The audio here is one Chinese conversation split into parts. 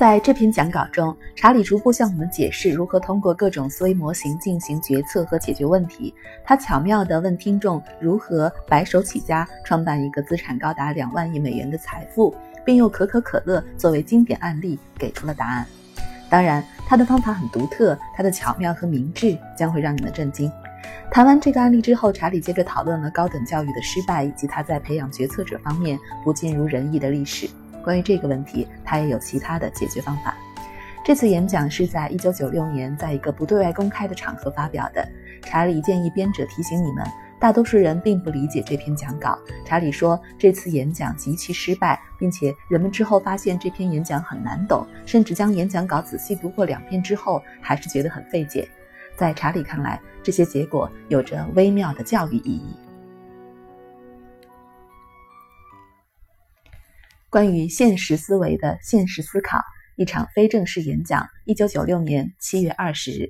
在这篇讲稿中，查理逐步向我们解释如何通过各种思维模型进行决策和解决问题。他巧妙地问听众如何白手起家创办一个资产高达两万亿美元的财富，并用可口可乐作为经典案例给出了答案。当然，他的方法很独特，他的巧妙和明智将会让你们震惊。谈完这个案例之后，查理接着讨论了高等教育的失败以及他在培养决策者方面不尽如人意的历史。关于这个问题，他也有其他的解决方法。这次演讲是在1996年在一个不对外公开的场合发表的。查理建议编者提醒你们，大多数人并不理解这篇讲稿。查理说，这次演讲极其失败，并且人们之后发现这篇演讲很难懂，甚至将演讲稿仔细读过两遍之后，还是觉得很费解。在查理看来，这些结果有着微妙的教育意义。关于现实思维的现实思考，一场非正式演讲。一九九六年七月二十日，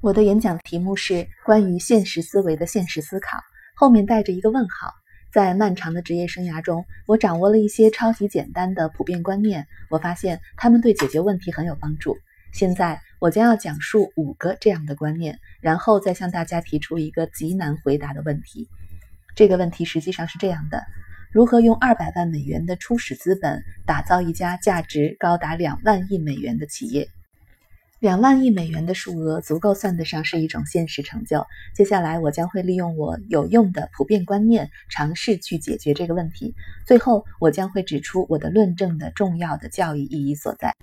我的演讲题目是关于现实思维的现实思考，后面带着一个问号。在漫长的职业生涯中，我掌握了一些超级简单的普遍观念，我发现他们对解决问题很有帮助。现在我将要讲述五个这样的观念，然后再向大家提出一个极难回答的问题。这个问题实际上是这样的。如何用二百万美元的初始资本打造一家价值高达两万亿美元的企业？两万亿美元的数额足够算得上是一种现实成就。接下来，我将会利用我有用的普遍观念，尝试去解决这个问题。最后，我将会指出我的论证的重要的教育意义所在。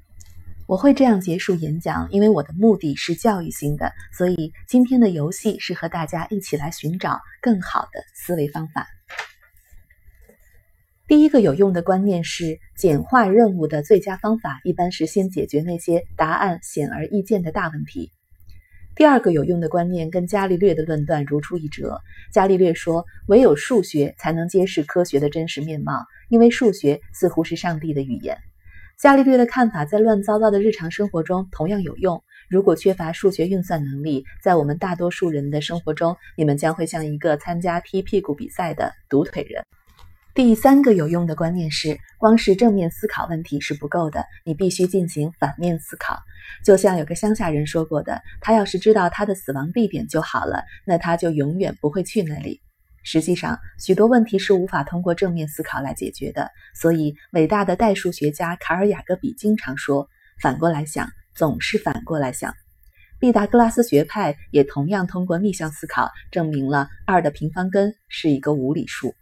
我会这样结束演讲，因为我的目的是教育性的。所以，今天的游戏是和大家一起来寻找更好的思维方法。第一个有用的观念是，简化任务的最佳方法一般是先解决那些答案显而易见的大问题。第二个有用的观念跟伽利略的论断如出一辙。伽利略说，唯有数学才能揭示科学的真实面貌，因为数学似乎是上帝的语言。伽利略的看法在乱糟糟的日常生活中同样有用。如果缺乏数学运算能力，在我们大多数人的生活中，你们将会像一个参加踢屁股比赛的独腿人。第三个有用的观念是，光是正面思考问题是不够的，你必须进行反面思考。就像有个乡下人说过的：“他要是知道他的死亡地点就好了，那他就永远不会去那里。”实际上，许多问题是无法通过正面思考来解决的。所以，伟大的代数学家卡尔雅各比经常说：“反过来想，总是反过来想。”毕达哥拉斯学派也同样通过逆向思考证明了二的平方根是一个无理数。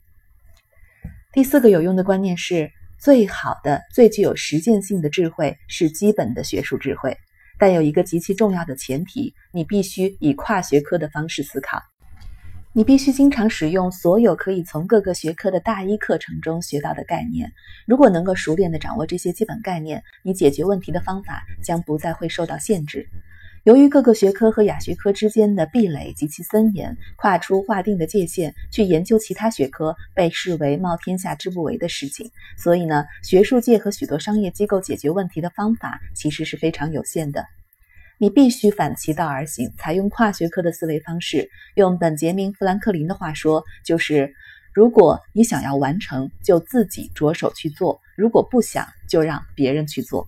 第四个有用的观念是，最好的、最具有实践性的智慧是基本的学术智慧，但有一个极其重要的前提：你必须以跨学科的方式思考。你必须经常使用所有可以从各个学科的大一课程中学到的概念。如果能够熟练地掌握这些基本概念，你解决问题的方法将不再会受到限制。由于各个学科和亚学科之间的壁垒极其森严，跨出划定的界限去研究其他学科被视为冒天下之不韪的事情。所以呢，学术界和许多商业机构解决问题的方法其实是非常有限的。你必须反其道而行，采用跨学科的思维方式。用本杰明·富兰克林的话说，就是如果你想要完成，就自己着手去做；如果不想，就让别人去做。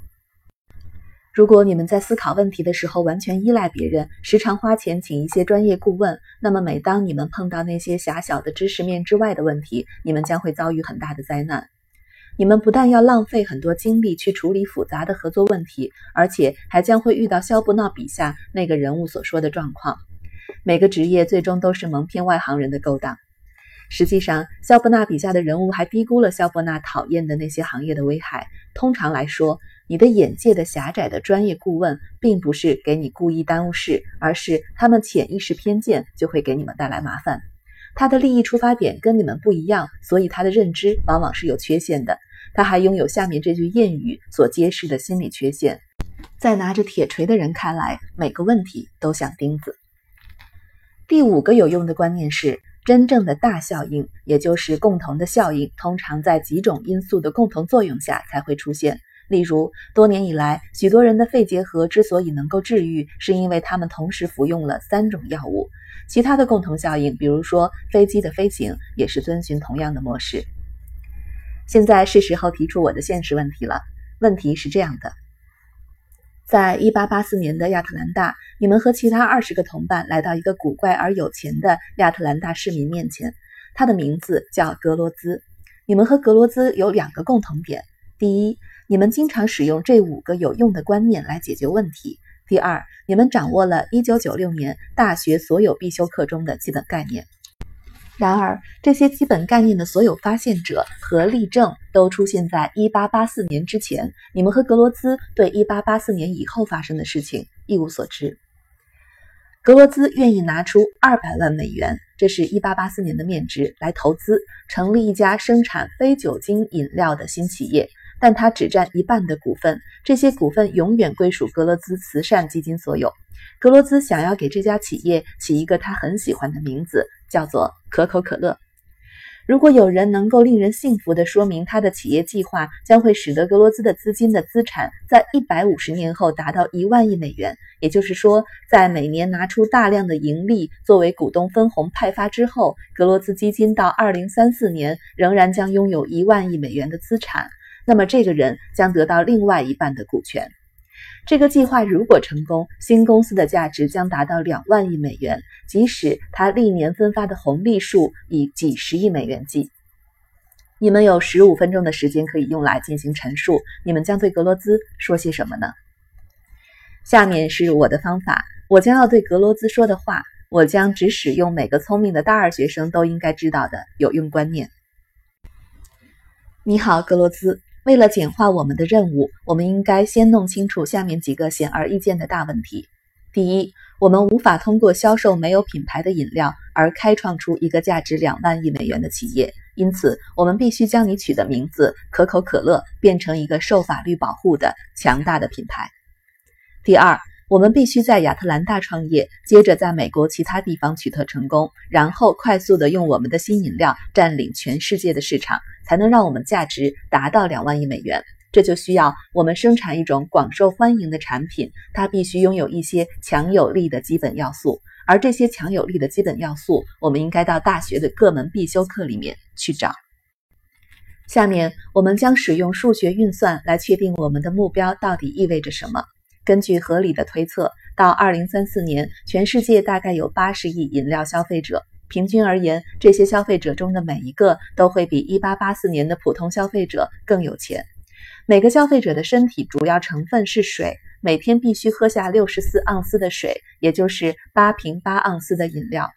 如果你们在思考问题的时候完全依赖别人，时常花钱请一些专业顾问，那么每当你们碰到那些狭小的知识面之外的问题，你们将会遭遇很大的灾难。你们不但要浪费很多精力去处理复杂的合作问题，而且还将会遇到肖伯纳笔下那个人物所说的状况。每个职业最终都是蒙骗外行人的勾当。实际上，肖伯纳笔下的人物还低估了肖伯纳讨厌的那些行业的危害。通常来说，你的眼界的狭窄的专业顾问，并不是给你故意耽误事，而是他们潜意识偏见就会给你们带来麻烦。他的利益出发点跟你们不一样，所以他的认知往往是有缺陷的。他还拥有下面这句谚语所揭示的心理缺陷：在拿着铁锤的人看来，每个问题都像钉子。第五个有用的观念是，真正的大效应，也就是共同的效应，通常在几种因素的共同作用下才会出现。例如，多年以来，许多人的肺结核之所以能够治愈，是因为他们同时服用了三种药物。其他的共同效应，比如说飞机的飞行，也是遵循同样的模式。现在是时候提出我的现实问题了：问题是这样的：在1884年的亚特兰大，你们和其他二十个同伴来到一个古怪而有钱的亚特兰大市民面前，他的名字叫格罗兹。你们和格罗兹有两个共同点：第一，你们经常使用这五个有用的观念来解决问题；第二，你们掌握了1996年大学所有必修课中的基本概念。然而，这些基本概念的所有发现者和例证都出现在1884年之前。你们和格罗兹对1884年以后发生的事情一无所知。格罗兹愿意拿出二百万美元，这是一八八四年的面值，来投资成立一家生产非酒精饮料的新企业，但他只占一半的股份，这些股份永远归属格罗兹慈善基金所有。格罗兹想要给这家企业起一个他很喜欢的名字，叫做可口可乐。如果有人能够令人信服地说明他的企业计划将会使得格罗兹的资金的资产在一百五十年后达到一万亿美元，也就是说，在每年拿出大量的盈利作为股东分红派发之后，格罗兹基金到二零三四年仍然将拥有一万亿美元的资产，那么这个人将得到另外一半的股权。这个计划如果成功，新公司的价值将达到两万亿美元，即使它历年分发的红利数以几十亿美元计。你们有十五分钟的时间可以用来进行陈述。你们将对格罗兹说些什么呢？下面是我的方法，我将要对格罗兹说的话，我将只使用每个聪明的大二学生都应该知道的有用观念。你好，格罗兹。为了简化我们的任务，我们应该先弄清楚下面几个显而易见的大问题。第一，我们无法通过销售没有品牌的饮料而开创出一个价值两万亿美元的企业，因此我们必须将你取的名字“可口可乐”变成一个受法律保护的强大的品牌。第二，我们必须在亚特兰大创业，接着在美国其他地方取得成功，然后快速的用我们的新饮料占领全世界的市场，才能让我们价值达到两万亿美元。这就需要我们生产一种广受欢迎的产品，它必须拥有一些强有力的基本要素，而这些强有力的基本要素，我们应该到大学的各门必修课里面去找。下面我们将使用数学运算来确定我们的目标到底意味着什么。根据合理的推测，到二零三四年，全世界大概有八十亿饮料消费者。平均而言，这些消费者中的每一个都会比一八八四年的普通消费者更有钱。每个消费者的身体主要成分是水，每天必须喝下六十四盎司的水，也就是八瓶八盎司的饮料。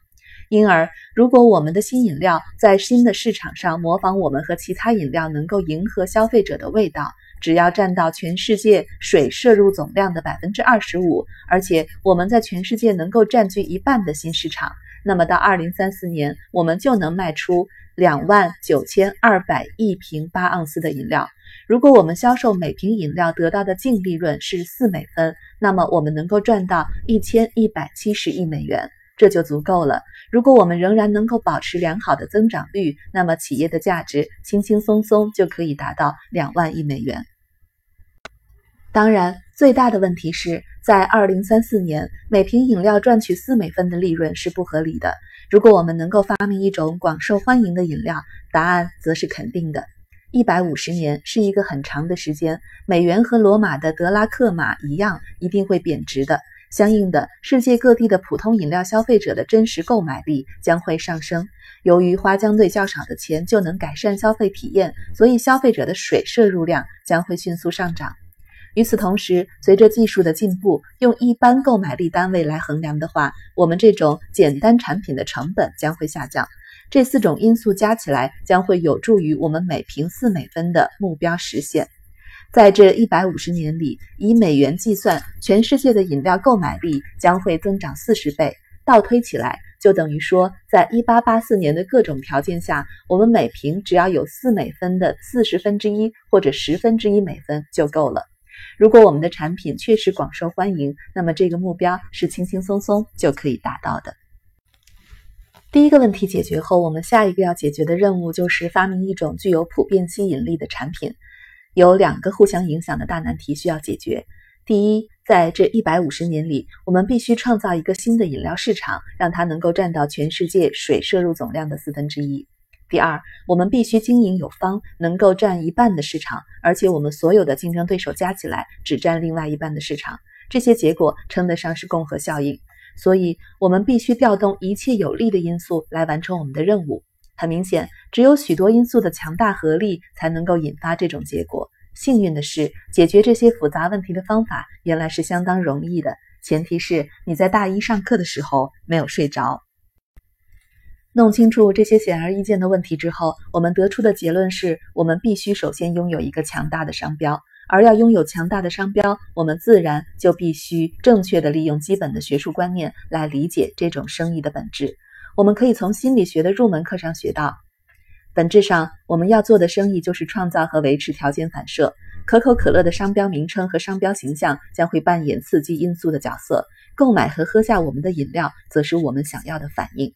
因而，如果我们的新饮料在新的市场上模仿我们和其他饮料，能够迎合消费者的味道。只要占到全世界水摄入总量的百分之二十五，而且我们在全世界能够占据一半的新市场，那么到二零三四年，我们就能卖出两万九千二百亿瓶八盎司的饮料。如果我们销售每瓶饮料得到的净利润是四美分，那么我们能够赚到一千一百七十亿美元。这就足够了。如果我们仍然能够保持良好的增长率，那么企业的价值轻轻松松就可以达到两万亿美元。当然，最大的问题是在二零三四年，每瓶饮料赚取四美分的利润是不合理的。如果我们能够发明一种广受欢迎的饮料，答案则是肯定的。一百五十年是一个很长的时间，美元和罗马的德拉克马一样，一定会贬值的。相应的，世界各地的普通饮料消费者的真实购买力将会上升。由于花相对较少的钱就能改善消费体验，所以消费者的水摄入量将会迅速上涨。与此同时，随着技术的进步，用一般购买力单位来衡量的话，我们这种简单产品的成本将会下降。这四种因素加起来将会有助于我们每瓶四美分的目标实现。在这一百五十年里，以美元计算，全世界的饮料购买力将会增长四十倍。倒推起来，就等于说，在一八八四年的各种条件下，我们每瓶只要有四美分的四十分之一或者十分之一美分就够了。如果我们的产品确实广受欢迎，那么这个目标是轻轻松松就可以达到的。第一个问题解决后，我们下一个要解决的任务就是发明一种具有普遍吸引力的产品。有两个互相影响的大难题需要解决。第一，在这一百五十年里，我们必须创造一个新的饮料市场，让它能够占到全世界水摄入总量的四分之一。第二，我们必须经营有方，能够占一半的市场，而且我们所有的竞争对手加起来只占另外一半的市场。这些结果称得上是共和效应。所以，我们必须调动一切有利的因素来完成我们的任务。很明显，只有许多因素的强大合力才能够引发这种结果。幸运的是，解决这些复杂问题的方法原来是相当容易的，前提是你在大一上课的时候没有睡着。弄清楚这些显而易见的问题之后，我们得出的结论是我们必须首先拥有一个强大的商标，而要拥有强大的商标，我们自然就必须正确的利用基本的学术观念来理解这种生意的本质。我们可以从心理学的入门课上学到，本质上我们要做的生意就是创造和维持条件反射。可口可乐的商标名称和商标形象将会扮演刺激因素的角色，购买和喝下我们的饮料则是我们想要的反应。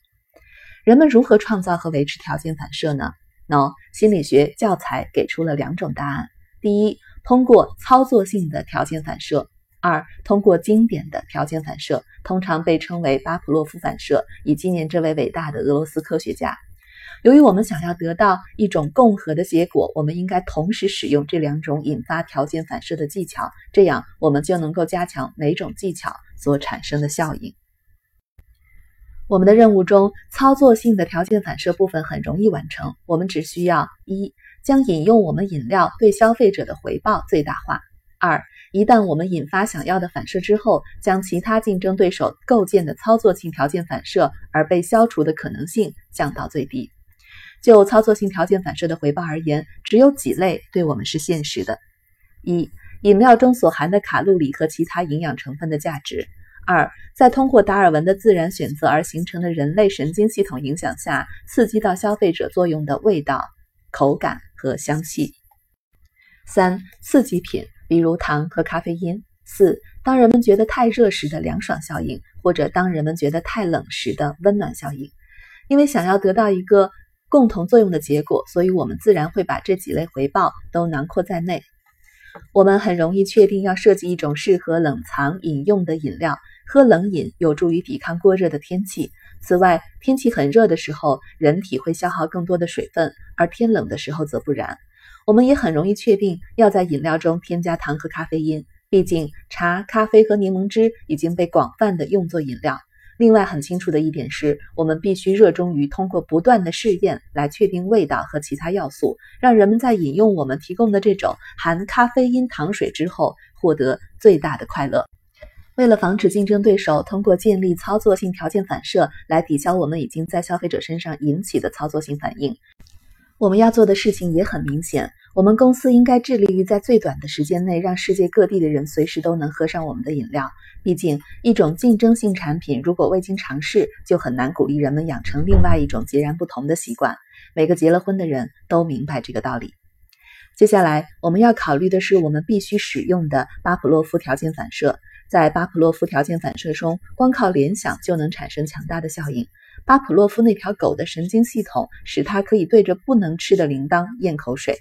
人们如何创造和维持条件反射呢？No，心理学教材给出了两种答案：第一，通过操作性的条件反射；二，通过经典的条件反射，通常被称为巴甫洛夫反射，以纪念这位伟大的俄罗斯科学家。由于我们想要得到一种共和的结果，我们应该同时使用这两种引发条件反射的技巧，这样我们就能够加强每种技巧所产生的效应。我们的任务中，操作性的条件反射部分很容易完成。我们只需要一将饮用我们饮料对消费者的回报最大化；二，一旦我们引发想要的反射之后，将其他竞争对手构建的操作性条件反射而被消除的可能性降到最低。就操作性条件反射的回报而言，只有几类对我们是现实的：一，饮料中所含的卡路里和其他营养成分的价值。二，在通过达尔文的自然选择而形成的人类神经系统影响下，刺激到消费者作用的味道、口感和香气。三，刺激品，比如糖和咖啡因。四，当人们觉得太热时的凉爽效应，或者当人们觉得太冷时的温暖效应。因为想要得到一个共同作用的结果，所以我们自然会把这几类回报都囊括在内。我们很容易确定要设计一种适合冷藏饮用的饮料。喝冷饮有助于抵抗过热的天气。此外，天气很热的时候，人体会消耗更多的水分，而天冷的时候则不然。我们也很容易确定要在饮料中添加糖和咖啡因，毕竟茶、咖啡和柠檬汁已经被广泛的用作饮料。另外，很清楚的一点是，我们必须热衷于通过不断的试验来确定味道和其他要素，让人们在饮用我们提供的这种含咖啡因糖水之后获得最大的快乐。为了防止竞争对手通过建立操作性条件反射来抵消我们已经在消费者身上引起的操作性反应，我们要做的事情也很明显。我们公司应该致力于在最短的时间内让世界各地的人随时都能喝上我们的饮料。毕竟，一种竞争性产品如果未经尝试，就很难鼓励人们养成另外一种截然不同的习惯。每个结了婚的人都明白这个道理。接下来，我们要考虑的是我们必须使用的巴甫洛夫条件反射。在巴甫洛夫条件反射中，光靠联想就能产生强大的效应。巴甫洛夫那条狗的神经系统使它可以对着不能吃的铃铛咽口水。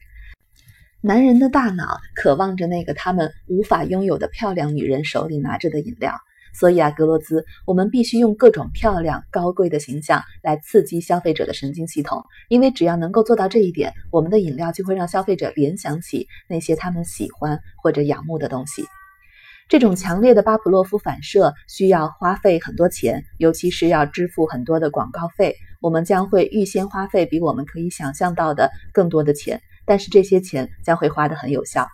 男人的大脑渴望着那个他们无法拥有的漂亮女人手里拿着的饮料。所以啊，格罗兹，我们必须用各种漂亮、高贵的形象来刺激消费者的神经系统，因为只要能够做到这一点，我们的饮料就会让消费者联想起那些他们喜欢或者仰慕的东西。这种强烈的巴甫洛夫反射需要花费很多钱，尤其是要支付很多的广告费。我们将会预先花费比我们可以想象到的更多的钱，但是这些钱将会花得很有效。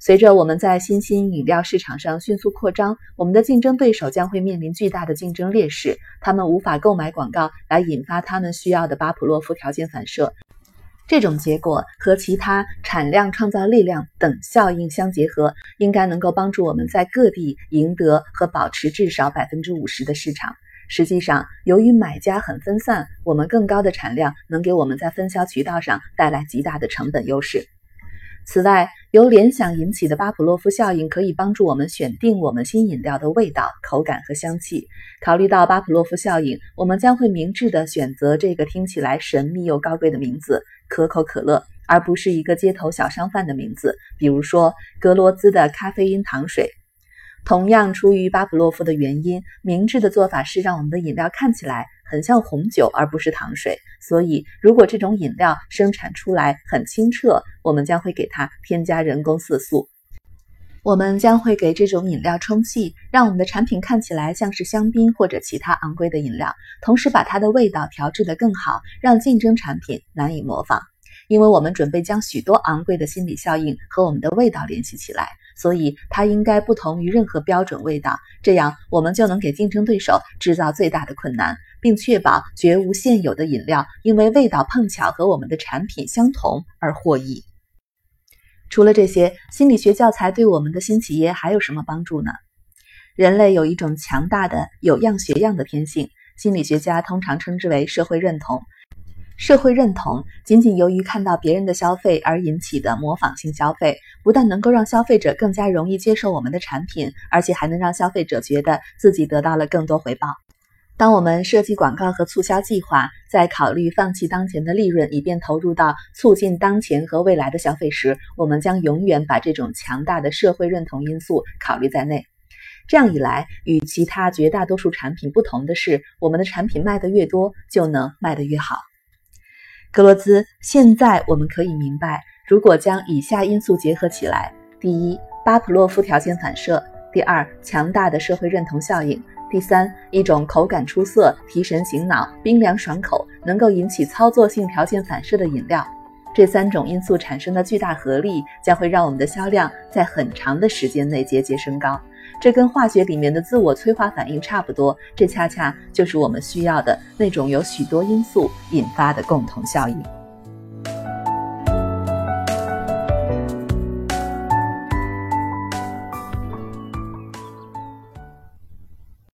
随着我们在新兴饮料市场上迅速扩张，我们的竞争对手将会面临巨大的竞争劣势，他们无法购买广告来引发他们需要的巴甫洛夫条件反射。这种结果和其他产量创造力量等效应相结合，应该能够帮助我们在各地赢得和保持至少百分之五十的市场。实际上，由于买家很分散，我们更高的产量能给我们在分销渠道上带来极大的成本优势。此外，由联想引起的巴甫洛夫效应可以帮助我们选定我们新饮料的味道、口感和香气。考虑到巴甫洛夫效应，我们将会明智地选择这个听起来神秘又高贵的名字——可口可乐，而不是一个街头小商贩的名字，比如说格罗兹的咖啡因糖水。同样出于巴甫洛夫的原因，明智的做法是让我们的饮料看起来很像红酒而不是糖水，所以如果这种饮料生产出来很清澈，我们将会给它添加人工色素。我们将会给这种饮料充气，让我们的产品看起来像是香槟或者其他昂贵的饮料，同时把它的味道调制得更好，让竞争产品难以模仿。因为我们准备将许多昂贵的心理效应和我们的味道联系起来，所以它应该不同于任何标准味道。这样，我们就能给竞争对手制造最大的困难，并确保绝无现有的饮料因为味道碰巧和我们的产品相同而获益。除了这些，心理学教材对我们的新企业还有什么帮助呢？人类有一种强大的有样学样的天性，心理学家通常称之为社会认同。社会认同仅仅由于看到别人的消费而引起的模仿性消费，不但能够让消费者更加容易接受我们的产品，而且还能让消费者觉得自己得到了更多回报。当我们设计广告和促销计划，在考虑放弃当前的利润，以便投入到促进当前和未来的消费时，我们将永远把这种强大的社会认同因素考虑在内。这样一来，与其他绝大多数产品不同的是，我们的产品卖得越多，就能卖得越好。格罗兹，现在我们可以明白，如果将以下因素结合起来：第一，巴甫洛夫条件反射；第二，强大的社会认同效应；第三，一种口感出色、提神醒脑、冰凉爽口、能够引起操作性条件反射的饮料。这三种因素产生的巨大合力，将会让我们的销量在很长的时间内节节升高。这跟化学里面的自我催化反应差不多，这恰恰就是我们需要的那种由许多因素引发的共同效应。